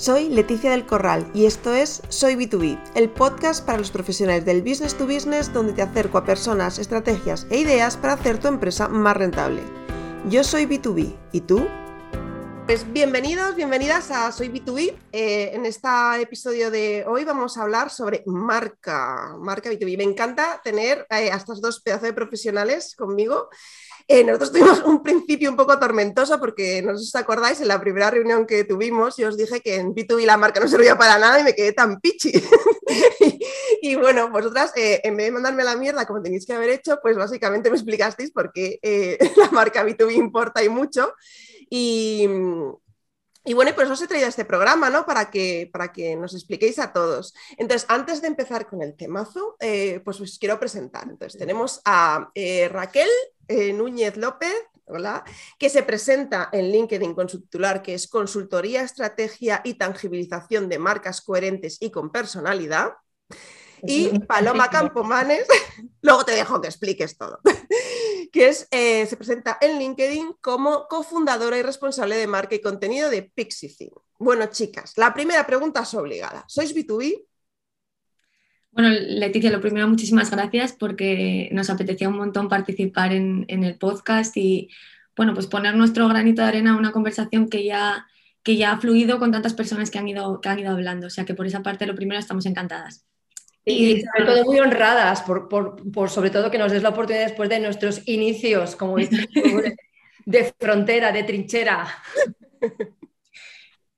Soy Leticia del Corral y esto es Soy B2B, el podcast para los profesionales del business to business donde te acerco a personas, estrategias e ideas para hacer tu empresa más rentable. Yo soy B2B, ¿y tú? Pues bienvenidos, bienvenidas a Soy B2B. Eh, en este episodio de hoy vamos a hablar sobre marca, marca B2B. Me encanta tener eh, a estos dos pedazos de profesionales conmigo. Eh, nosotros tuvimos un principio un poco tormentoso porque no os acordáis, en la primera reunión que tuvimos yo os dije que en B2B la marca no servía para nada y me quedé tan pichi. y, bueno, vosotras, en vez de mandarme la mierda como tenéis que haber hecho, pues básicamente me explicasteis por qué la marca B2B importa y mucho. Y, y bueno, por eso os he traído este programa, ¿no? Para que, para que nos expliquéis a todos. Entonces, antes de empezar con el temazo, eh, pues os quiero presentar. Entonces, tenemos a eh, Raquel eh, Núñez López, ¿hola? que se presenta en LinkedIn con su titular, que es Consultoría, Estrategia y Tangibilización de Marcas Coherentes y con Personalidad. Y Paloma Campomanes, luego te dejo que expliques todo que es, eh, se presenta en LinkedIn como cofundadora y responsable de marca y contenido de Pixie Bueno, chicas, la primera pregunta es obligada. ¿Sois B2B? Bueno, Leticia, lo primero, muchísimas gracias porque nos apetecía un montón participar en, el podcast y, bueno, pues poner nuestro granito de arena a una conversación que ya, que ya ha fluido con tantas personas que han, ido, que han ido hablando. O sea que por esa parte, lo primero, estamos encantadas. Y, sobre todo muy honradas por, sobre todo que nos des la oportunidad después de nuestros inicios como de, frontera, de trinchera.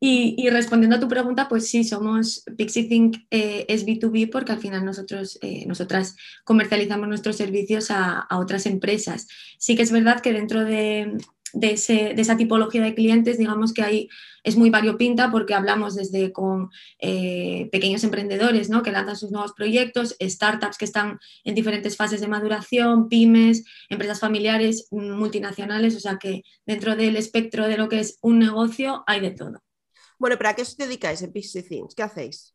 Y, respondiendo a tu pregunta, pues sí, somos Pixie Think eh, es B2B porque al final nosotros, eh, nosotras comercializamos nuestros servicios a, otras empresas. Sí que es verdad que dentro de, de, esa tipología de clientes, digamos que ahí es muy variopinta porque hablamos desde con eh, pequeños emprendedores ¿no? que lanzan sus nuevos proyectos, startups que están en diferentes fases de maduración, pymes, empresas familiares, multinacionales, o sea que dentro del espectro de lo que es un negocio hay de todo. Bueno, ¿pero a qué os dedicáis en PC Things? ¿Qué hacéis?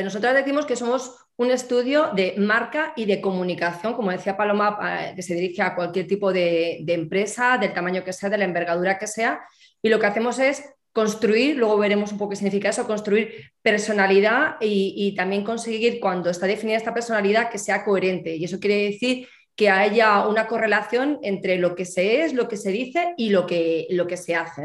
Nosotros decimos que somos un estudio de marca y de comunicación, como decía Paloma, eh, que se dirige a cualquier tipo de, empresa, del tamaño que sea, de la envergadura que sea, y lo que hacemos es construir, luego veremos un poco qué significa eso, construir personalidad y, también conseguir cuando está definida esta personalidad que sea coherente. Y eso quiere decir que haya una correlación entre lo que se es, lo que se dice y lo que, lo que se hace.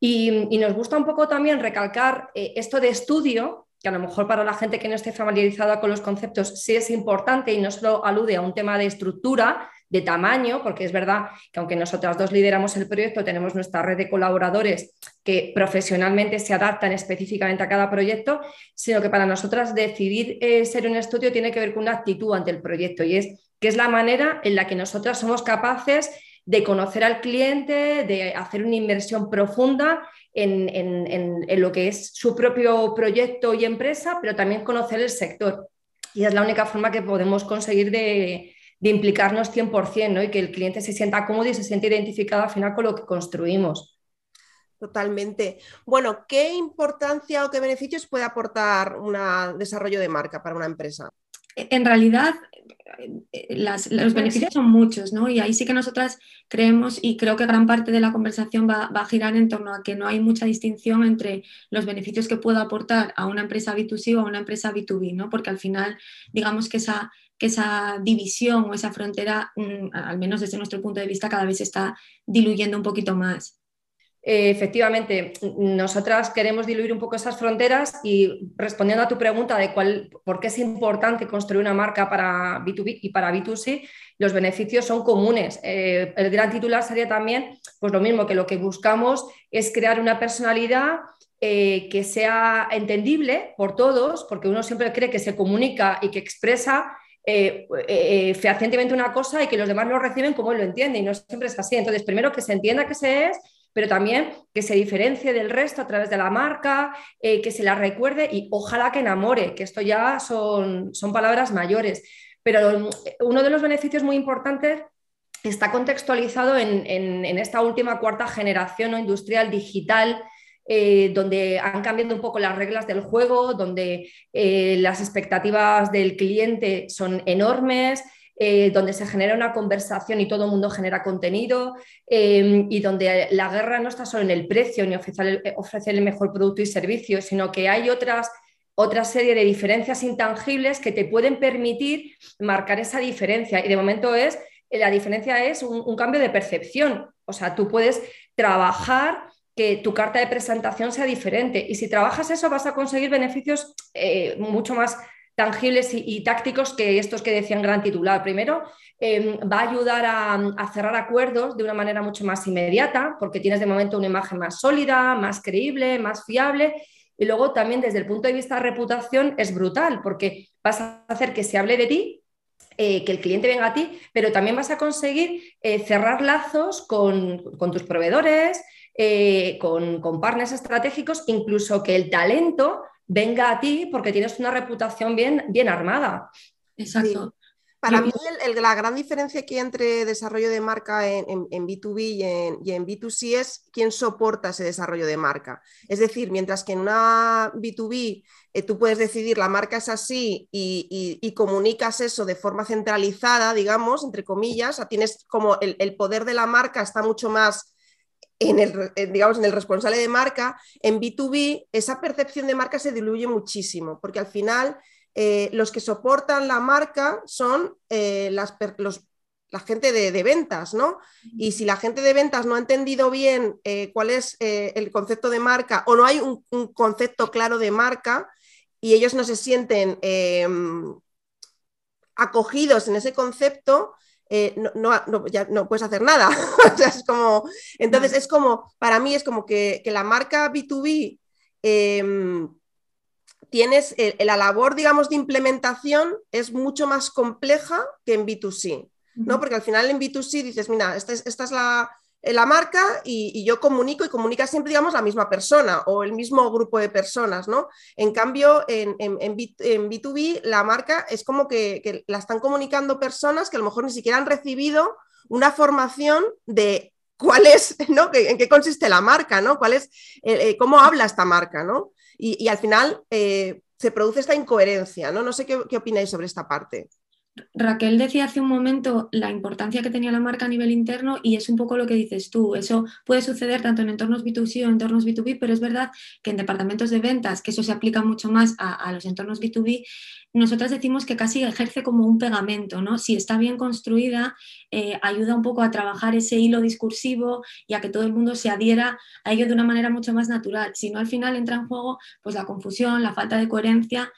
Y, nos gusta un poco también recalcar eh, esto de estudio, que a lo mejor para la gente que no esté familiarizada con los conceptos sí es importante y no solo alude a un tema de estructura, de tamaño, porque es verdad que aunque nosotras dos lideramos el proyecto, tenemos nuestra red de colaboradores que profesionalmente se adaptan específicamente a cada proyecto, sino que para nosotras decidir eh, ser un estudio tiene que ver con una actitud ante el proyecto y es que es la manera en la que nosotras somos capaces de conocer al cliente, de hacer una inversión profunda en, lo que es su propio proyecto y empresa, pero también conocer el sector. Y es la única forma que podemos conseguir de, implicarnos 100% ¿no? y que el cliente se sienta cómodo y se siente identificado al final con lo que construimos. Totalmente. Bueno, ¿qué importancia o qué beneficios puede aportar un desarrollo de marca para una empresa? En realidad, eh, los beneficios son muchos, ¿no? Y ahí sí que nosotras creemos y creo que gran parte de la conversación va, a girar en torno a que no hay mucha distinción entre los beneficios que pueda aportar a una empresa B2C o a una empresa B2B, ¿no? Porque al final, digamos que esa, que esa división o esa frontera, mm, al menos desde nuestro punto de vista, cada vez se está diluyendo un poquito más. Eh, efectivamente, nosotras queremos diluir un poco esas fronteras y respondiendo a tu pregunta de cuál, por qué es importante construir una marca para B2B y para B2C, los beneficios son comunes. Eh, el gran titular sería también, pues lo mismo que lo que buscamos es crear una personalidad eh, que sea entendible por todos, porque uno siempre cree que se comunica y que expresa fehacientemente una cosa y que los demás lo reciben como él lo entiende y no siempre es así. Entonces, primero que se entienda que se es pero también que se diferencie del resto a través de la marca, eh, que se la recuerde y ojalá que enamore, que esto ya son, son palabras mayores. Pero mm, uno de los beneficios muy importantes está contextualizado en, esta última cuarta generación industrial digital, eh, donde han cambiado un poco las reglas del juego, donde eh, las expectativas del cliente son enormes, eh, donde se genera una conversación y todo el mundo genera contenido em, y donde la guerra no está solo en el precio ni ofrecer el, mejor producto y servicio, sino que hay otras otra serie de diferencias intangibles que te pueden permitir marcar esa diferencia. Y de momento es, la diferencia es un cambio de percepción. O sea, tú puedes trabajar que tu carta de presentación sea diferente. Y si trabajas eso, vas a conseguir beneficios eh, mucho más tangibles y, tácticos que estos que decían gran titular. Primero, em, va a ayudar a, cerrar acuerdos de una manera mucho más inmediata, porque tienes de momento una imagen más sólida, más creíble, más fiable. Y luego también desde el punto de vista de reputación es brutal, porque vas a hacer que se hable de ti eh, que el cliente venga a ti, pero también vas a conseguir eh, cerrar lazos con, tus proveedores, eh, con, con, partners estratégicos, incluso que el talento venga a ti porque tienes una reputación bien, bien armada. Exacto. Para mí la gran diferencia aquí entre desarrollo de marca en, B2B y en, B2C es quién soporta ese desarrollo de marca. Es decir, mientras que en una B2B eh, tú puedes decidir la marca es así y, comunicas eso de forma centralizada, digamos, entre comillas, tienes como el, poder de la marca está mucho más en el, digamos, en el responsable de marca, en B2B esa percepción de marca se diluye muchísimo, porque al final eh, los que soportan la marca son eh, las, la gente de, ventas, ¿no? Y si la gente de ventas no ha entendido bien eh, cuál es el concepto de marca o no hay un, concepto claro de marca y ellos no se sienten em, acogidos en ese concepto, no, ya no puedes hacer nada. es como, entonces es como, para mí es como que, que la marca B2B tienes eh, la labor, digamos, de implementación es mucho más compleja que en B2C, ¿no? Porque al final en B2C dices, mira, esta es, esta es la, eh, la, marca y, yo comunico y comunica siempre, digamos, la misma persona o el mismo grupo de personas, ¿no? En cambio, en, en, en, B, 2 b la marca es como que, la están comunicando personas que a lo mejor ni siquiera han recibido una formación de cuál es, ¿no? ¿En qué consiste la marca, ¿no? ¿Cuál es, eh, cómo habla esta marca, ¿no? y, al final eh, se produce esta incoherencia, ¿no? No sé qué, qué opináis sobre esta parte. Raquel decía hace un momento la importancia que tenía la marca a nivel interno y es un poco lo que dices tú. Eso puede suceder tanto en entornos B2C o entornos B2B, pero es verdad que en departamentos de ventas, que eso se aplica mucho más a, los entornos B2B, nosotras decimos que casi ejerce como un pegamento, ¿no? Si está bien construida, eh, ayuda un poco a trabajar ese hilo discursivo y a que todo el mundo se adhiera a ello de una manera mucho más natural. Si no, al final entra en juego pues la confusión, la falta de coherencia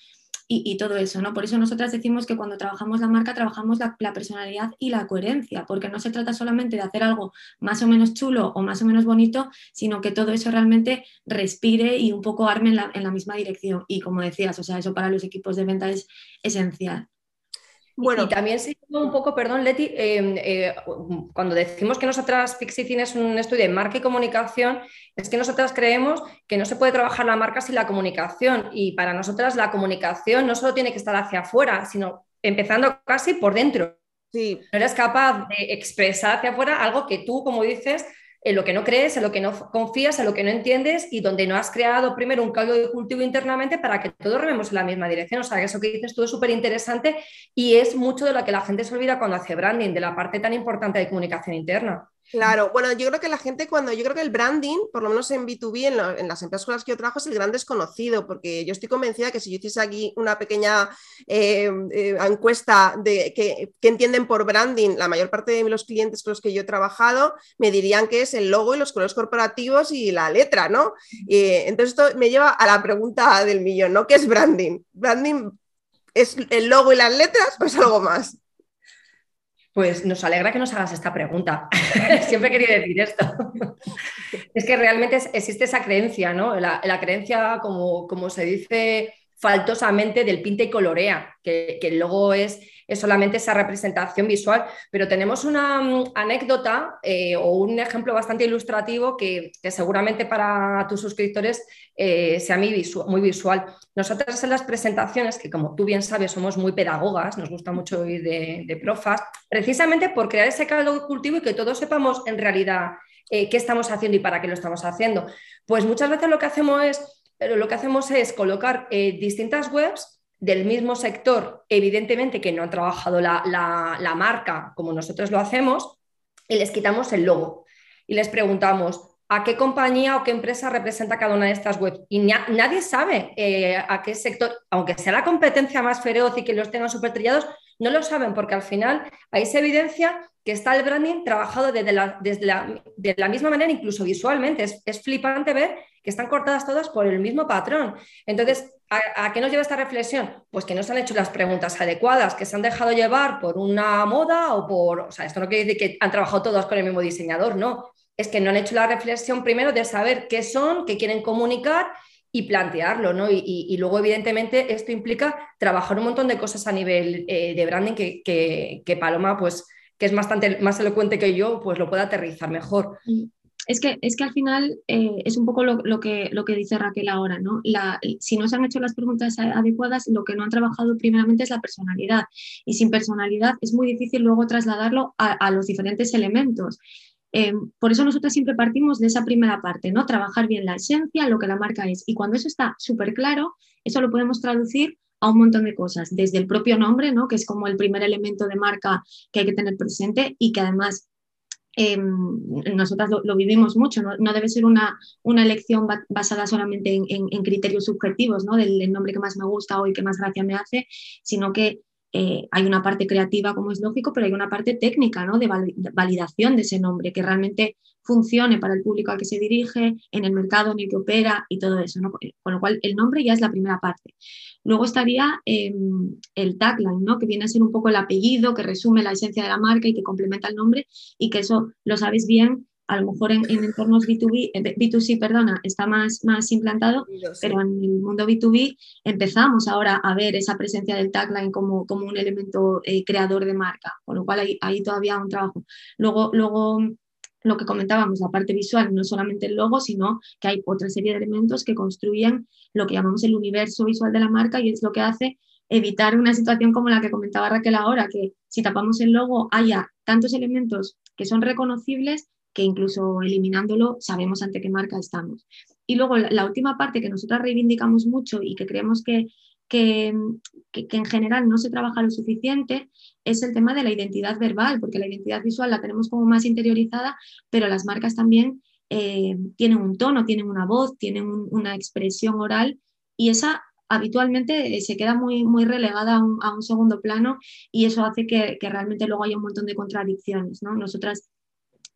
y, todo eso, ¿no? Por eso nosotras decimos que cuando trabajamos la marca trabajamos la, personalidad y la coherencia, porque no se trata solamente de hacer algo más o menos chulo o más o menos bonito, sino que todo eso realmente respire y un poco arme en la, en la misma dirección. Y como decías, o sea, eso para los equipos de venta es esencial. Bueno, y también se un poco, perdón, Leti, em, eh, cuando decimos que nosotras Pixicin es un estudio de marca y comunicación, es que nosotras creemos que no se puede trabajar la marca sin la comunicación. Y para nosotras la comunicación no solo tiene que estar hacia afuera, sino empezando casi por dentro. Sí. No eres capaz de expresar hacia afuera algo que tú, como dices, en lo que no crees, en lo que no confías, en lo que no entiendes y donde no has creado primero un caldo de cultivo internamente para que todos rememos en la misma dirección. O sea, eso que dices tú es súper interesante y es mucho de lo que la gente se olvida cuando hace branding, de la parte tan importante de comunicación interna. Claro, bueno, yo creo que la gente cuando, yo creo que el branding, por lo menos en B2B, en, las empresas con las que yo trabajo, es el gran desconocido, porque yo estoy convencida que si yo hiciese aquí una pequeña eh, eh, encuesta de que, entienden por branding, la mayor parte de los clientes con los que yo he trabajado me dirían que es el logo y los colores corporativos y la letra, ¿no? Y, entonces esto me lleva a la pregunta del millón, ¿no? ¿Qué es branding? ¿Branding es el logo y las letras o es algo más? Pues nos alegra que nos hagas esta pregunta. Siempre quería decir esto. es que realmente existe esa creencia, ¿no? La, creencia, como, como, se dice faltosamente, del pinta y colorea, que, que luego es es solamente esa representación visual. Pero tenemos una mm, anécdota eh, o un ejemplo bastante ilustrativo que, seguramente para tus suscriptores eh, sea muy visual, muy visual. Nosotras en las presentaciones, que como tú bien sabes somos muy pedagogas, nos gusta mucho oír de, profas, precisamente por crear ese caldo cultivo y que todos sepamos en realidad eh, qué estamos haciendo y para qué lo estamos haciendo. Pues muchas veces lo que hacemos es, lo que hacemos es colocar distintas webs del mismo sector, evidentemente que no han trabajado la, marca como nosotros lo hacemos, y les quitamos el logo y les preguntamos, a qué compañía o qué empresa representa cada una de estas webs. Y nadie sabe eh, a qué sector, aunque sea la competencia más feroz y que los tengan súper trillados, no lo saben porque al final ahí se evidencia que está el branding trabajado desde la, de la misma manera, incluso visualmente. Es, flipante ver que están cortadas todas por el mismo patrón. Entonces, ¿a, qué nos lleva esta reflexión? Pues que no se han hecho las preguntas adecuadas, que se han dejado llevar por una moda o por... O sea, esto no quiere decir que han trabajado todas con el mismo diseñador, no. Es que no han hecho la reflexión primero de saber qué son, qué quieren comunicar y plantearlo, ¿no? Y, luego, evidentemente, esto implica trabajar un montón de cosas a nivel eh, de branding que, que Paloma, pues que es bastante más elocuente que yo, pues lo pueda aterrizar mejor. Es que, es que al final eh, es un poco lo, que, lo que dice Raquel ahora, ¿no? La, si no se han hecho las preguntas adecuadas, lo que no han trabajado primeramente es la personalidad. Y sin personalidad es muy difícil luego trasladarlo a, los diferentes elementos. Eh, por eso nosotros siempre partimos de esa primera parte, ¿no? Trabajar bien la esencia, lo que la marca es. Y cuando eso está súper claro, eso lo podemos traducir a un montón de cosas, desde el propio nombre, ¿no? que es como el primer elemento de marca que hay que tener presente y que además eh, nosotras lo, vivimos mucho, no, debe ser una, elección basada solamente en, criterios subjetivos, ¿no? del nombre que más me gusta o el que más gracia me hace, sino que eh, hay una parte creativa, como es lógico, pero hay una parte técnica, ¿no? De validación de ese nombre, que realmente funcione para el público al que se dirige, en el mercado en el que opera y todo eso, ¿no? Con lo cual, el nombre ya es la primera parte. Luego estaría em, el tagline, ¿no? Que viene a ser un poco el apellido, que resume la esencia de la marca y que complementa el nombre y que eso lo sabes bien a lo mejor en, entornos B2B, B2C, perdona, está más, más implantado, pero en el mundo B2B empezamos ahora a ver esa presencia del tagline como, como un elemento eh, creador de marca, con lo cual hay, hay todavía un trabajo. Luego, luego lo que comentábamos, la parte visual, no solamente el logo, sino que hay otra serie de elementos que construyen lo que llamamos el universo visual de la marca y es lo que hace evitar una situación como la que comentaba Raquel ahora, que si tapamos el logo haya tantos elementos que son reconocibles que incluso eliminándolo sabemos ante qué marca estamos. Y luego la, última parte que nosotros reivindicamos mucho y que creemos que, que, en general no se trabaja lo suficiente es el tema de la identidad verbal, porque la identidad visual la tenemos como más interiorizada, pero las marcas también eh, tienen un tono, tienen una voz, tienen una expresión oral y esa habitualmente se queda muy, muy relegada a un, segundo plano y eso hace que, que, realmente luego haya un montón de contradicciones. ¿no? Nosotras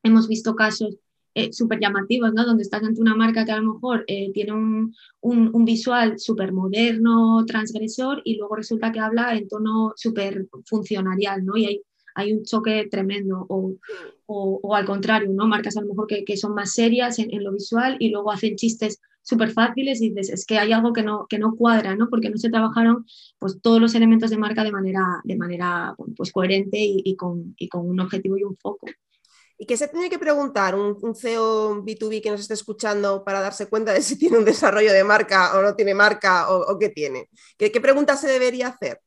hemos visto casos eh, súper llamativos, ¿no? Donde estás ante una marca que a lo mejor eh, tiene un, un, visual súper moderno, transgresor, y luego resulta que habla en tono súper funcionarial, ¿no? Y hay, hay un choque tremendo, o, o, al contrario, ¿no? Marcas a lo mejor que, que son más serias en, en, lo visual y luego hacen chistes súper fáciles y dices, es que hay algo que no, que no cuadra, ¿no? Porque no se trabajaron pues, todos los elementos de marca de manera, de manera pues, coherente y, y, con, y con un objetivo y un foco. ¿Y qué se tiene que preguntar un, CEO B2B que nos esté escuchando para darse cuenta de si tiene un desarrollo de marca o no tiene marca o, qué tiene? ¿Qué, pregunta se debería hacer?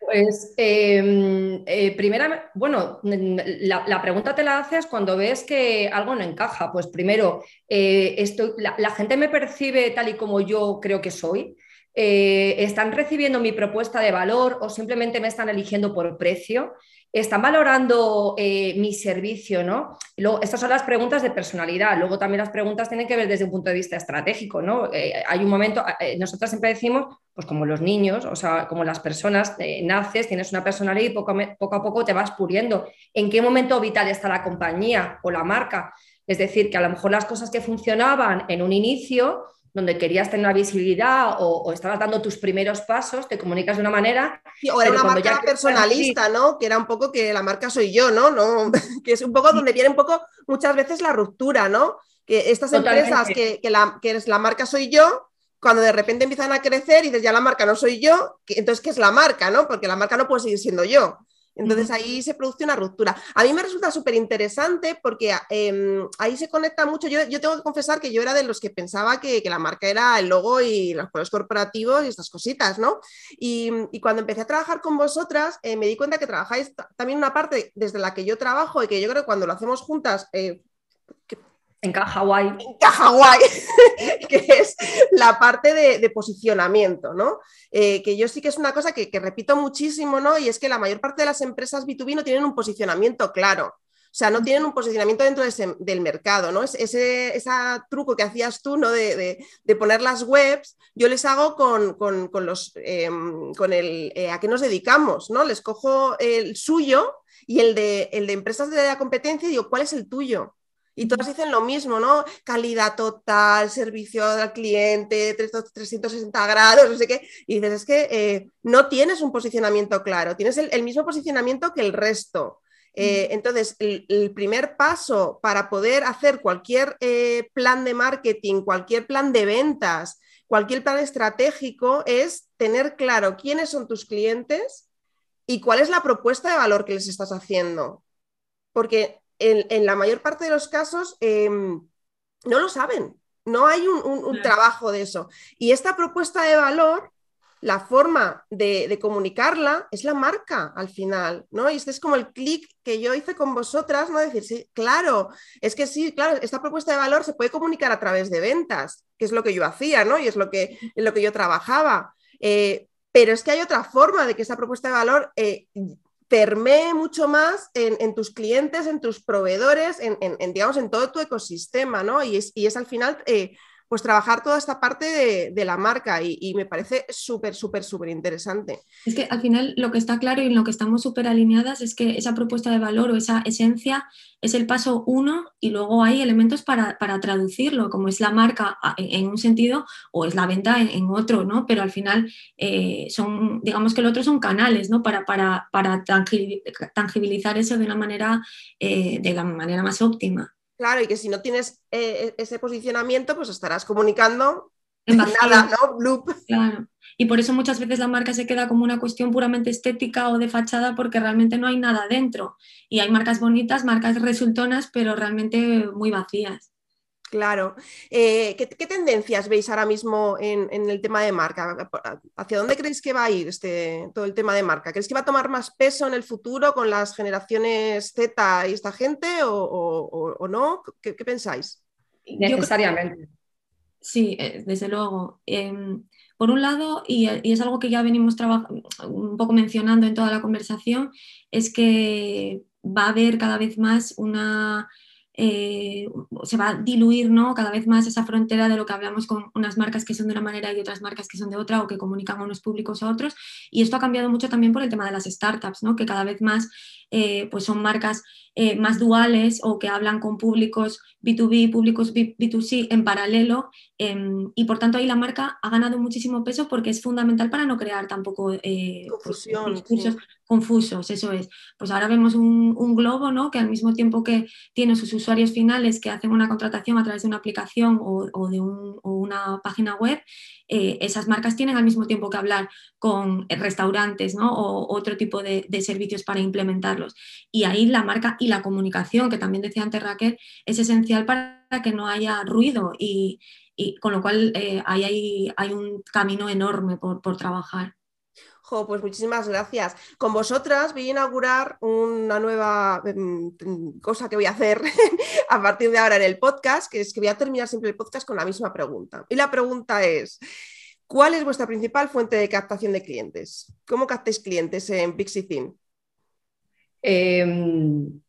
Pues, em, eh, primera, bueno, la, pregunta te la haces cuando ves que algo no encaja. Pues primero, eh, la, gente me percibe tal y como yo creo que soy. Eh, ¿Están recibiendo mi propuesta de valor o simplemente me están eligiendo por precio? están valorando eh, mi servicio, ¿no? Estas son las preguntas de personalidad. Luego también las preguntas tienen que ver desde un punto de vista estratégico, ¿no? Eh, hay un momento, nosotros siempre decimos, pues como los niños, o sea, como las personas, naces, tienes una personalidad y poco a, poco a poco te vas puriendo. ¿En qué momento vital está la compañía o la marca? Es decir, que a lo mejor las cosas que funcionaban en un inicio donde querías tener una visibilidad o, estabas dando tus primeros pasos, te comunicas de una manera. o era una marca personalista, ¿no? Que era un poco que la marca soy yo, ¿no? no que es un poco donde viene un poco muchas veces la ruptura, ¿no? Que estas empresas que, la, que es la marca soy yo, cuando de repente empiezan a crecer y dices ya la marca no soy yo, entonces ¿qué es la marca, no? Porque la marca no puede seguir siendo yo. Entonces ahí se produce una ruptura. A mí me resulta súper interesante porque em, ahí se conecta mucho. Yo, tengo que confesar que yo era de los que pensaba que, la marca era el logo y los colores corporativos y estas cositas, ¿no? Y, cuando empecé a trabajar con vosotras, eh, me di cuenta que trabajáis también una parte desde la que yo trabajo y que yo creo que cuando lo hacemos juntas, eh, En guay. En guay, que es la parte de, posicionamiento, ¿no? Eh, que yo sí que es una cosa que, repito muchísimo, ¿no? Y es que la mayor parte de las empresas B2B no tienen un posicionamiento claro. O sea, no tienen un posicionamiento dentro del mercado, ¿no? Ese, ese truco que hacías tú, ¿no? De, poner las webs, yo les hago con, los, em, con el eh, a qué nos dedicamos, ¿no? Les cojo el suyo y el de, el de empresas de la competencia y digo, ¿cuál es el tuyo? Y todas dicen lo mismo, ¿no? Calidad total, servicio al cliente, 360 grados, no sé qué. Y dices, es que eh, no tienes un posicionamiento claro, tienes el, mismo posicionamiento que el resto. Eh, entonces, el, primer paso para poder hacer cualquier eh, plan de marketing, cualquier plan de ventas, cualquier plan estratégico es tener claro quiénes son tus clientes y cuál es la propuesta de valor que les estás haciendo. Porque en, la mayor parte de los casos em, no lo saben, no hay un, trabajo de eso. Y esta propuesta de valor, la forma de, comunicarla es la marca al final, ¿no? Y este es como el clic que yo hice con vosotras, ¿no? Decir, sí, claro, es que sí, claro, esta propuesta de valor se puede comunicar a través de ventas, que es lo que yo hacía, ¿no? Y es lo que, en lo que yo trabajaba. Eh, pero es que hay otra forma de que esa propuesta de valor eh, permee mucho más en, tus clientes, en tus proveedores, en, digamos, en todo tu ecosistema, ¿no? Y es, y es al final eh, pues trabajar toda esta parte de, la marca y, me parece súper, súper, súper interesante. Es que al final lo que está claro y en lo que estamos súper alineadas es que esa propuesta de valor o esa esencia es el paso uno y luego hay elementos para, traducirlo, como es la marca en un sentido o es la venta en, otro, ¿no? Pero al final eh, son, digamos que el otro son canales, ¿no? Para, para, para tangibilizar eso de una manera, eh, de la manera más óptima. Claro, y que si no tienes eh, e-, ese posicionamiento, pues estarás comunicando en nada, ¿no? Loop. Claro. Y por eso muchas veces la marca se queda como una cuestión puramente estética o de fachada porque realmente no hay nada dentro. Y hay marcas bonitas, marcas resultonas, pero realmente muy vacías. Claro. Eh, ¿qué, tendencias veis ahora mismo en, el tema de marca? ¿Hacia dónde creéis que va a ir este, todo el tema de marca? ¿Creéis que va a tomar más peso en el futuro con las generaciones Z y esta gente o, no? ¿Qué, pensáis? Necesariamente. Sí, eh, desde luego. Em, por un lado, y, y, es algo que ya venimos un poco mencionando en toda la conversación, es que va a haber cada vez más una eh, se va a diluir ¿no? cada vez más esa frontera de lo que hablamos con unas marcas que son de una manera y otras marcas que son de otra o que comunican a unos públicos a otros. Y esto ha cambiado mucho también por el tema de las startups, ¿no? que cada vez más eh, pues son marcas eh, más duales o que hablan con públicos B2B, públicos B, 2 c en paralelo. Em, y por tanto ahí la marca ha ganado muchísimo peso porque es fundamental para no crear tampoco pues, discursos confusos, eso es. Pues ahora vemos un, globo ¿no? que al mismo tiempo que tiene sus usuarios finales que hacen una contratación a través de una aplicación o, de una página web, eh, esas marcas tienen al mismo tiempo que hablar con restaurantes ¿no? o otro tipo de, servicios para implementarlos. Y ahí la marca y la comunicación, que también decía antes Raquel, es esencial para que no haya ruido y, con lo cual eh, ahí hay, un camino enorme por, por trabajar pues muchísimas gracias. Con vosotras voy a inaugurar una nueva em, cosa que voy a hacer a partir de ahora en el podcast, que es que voy a terminar siempre el podcast con la misma pregunta. Y la pregunta es, ¿cuál es vuestra principal fuente de captación de clientes? ¿Cómo captáis clientes en Pixie em,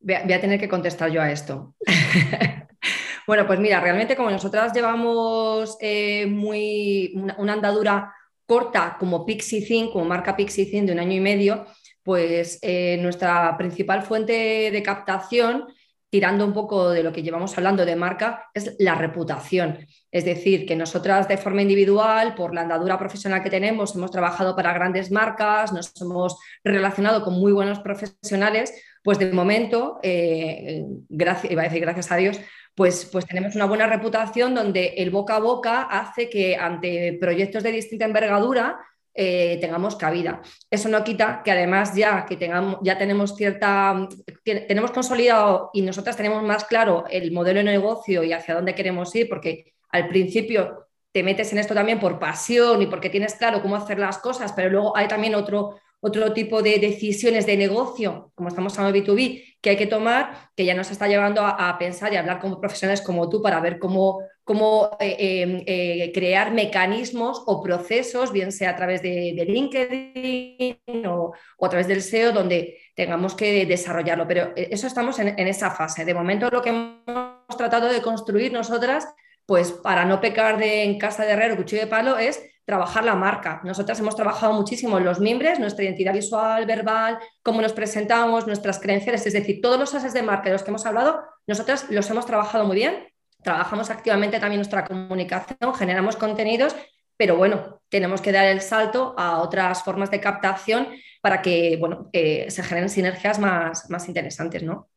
voy, a, tener que contestar yo a esto. bueno, pues mira, realmente como nosotras llevamos eh, muy, una andadura corta como Pixie como marca Pixie de un año y medio, pues eh, nuestra principal fuente de captación, tirando un poco de lo que llevamos hablando de marca, es la reputación. Es decir, que nosotras de forma individual, por la andadura profesional que tenemos, hemos trabajado para grandes marcas, nos hemos relacionado con muy buenos profesionales, pues de momento, eh, gracias, iba a decir gracias a Dios, pues, pues tenemos una buena reputación donde el boca a boca hace que ante proyectos de distinta envergadura eh, tengamos cabida. Eso no quita que además ya que tengamos, ya tenemos cierta, tenemos consolidado y nosotras tenemos más claro el modelo de negocio y hacia dónde queremos ir, porque al principio te metes en esto también por pasión y porque tienes claro cómo hacer las cosas, pero luego hay también otro, otro tipo de decisiones de negocio, como estamos hablando de B2B, que hay que tomar, que ya nos está llevando a, pensar y hablar con profesionales como tú para ver cómo, cómo eh, em, eh, crear mecanismos o procesos, bien sea a través de, LinkedIn o, a través del SEO, donde tengamos que desarrollarlo. Pero eh, eso estamos en, en esa fase. De momento lo que hemos tratado de construir nosotras, pues para no pecar de en casa de herrero, cuchillo de palo, es trabajar la marca. Nosotras hemos trabajado muchísimo en los miembros, nuestra identidad visual, verbal, cómo nos presentamos, nuestras creencias, es decir, todos los ases de marca de los que hemos hablado, nosotras los hemos trabajado muy bien, trabajamos activamente también nuestra comunicación, generamos contenidos, pero bueno, tenemos que dar el salto a otras formas de captación para que bueno, eh, se generen sinergias más, más interesantes, ¿no?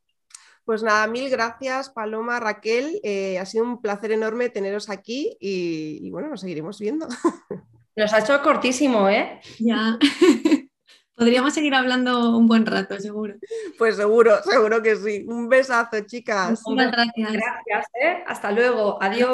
Pues nada, mil gracias Paloma, Raquel. Eh, ha sido un placer enorme teneros aquí y, bueno, nos seguiremos viendo. Nos ha hecho cortísimo, ¿eh? Ya. Podríamos seguir hablando un buen rato, seguro. Pues seguro, seguro que sí. Un besazo, chicas. Muchas gracias. Gracias, ¿eh? Hasta luego. Adiós.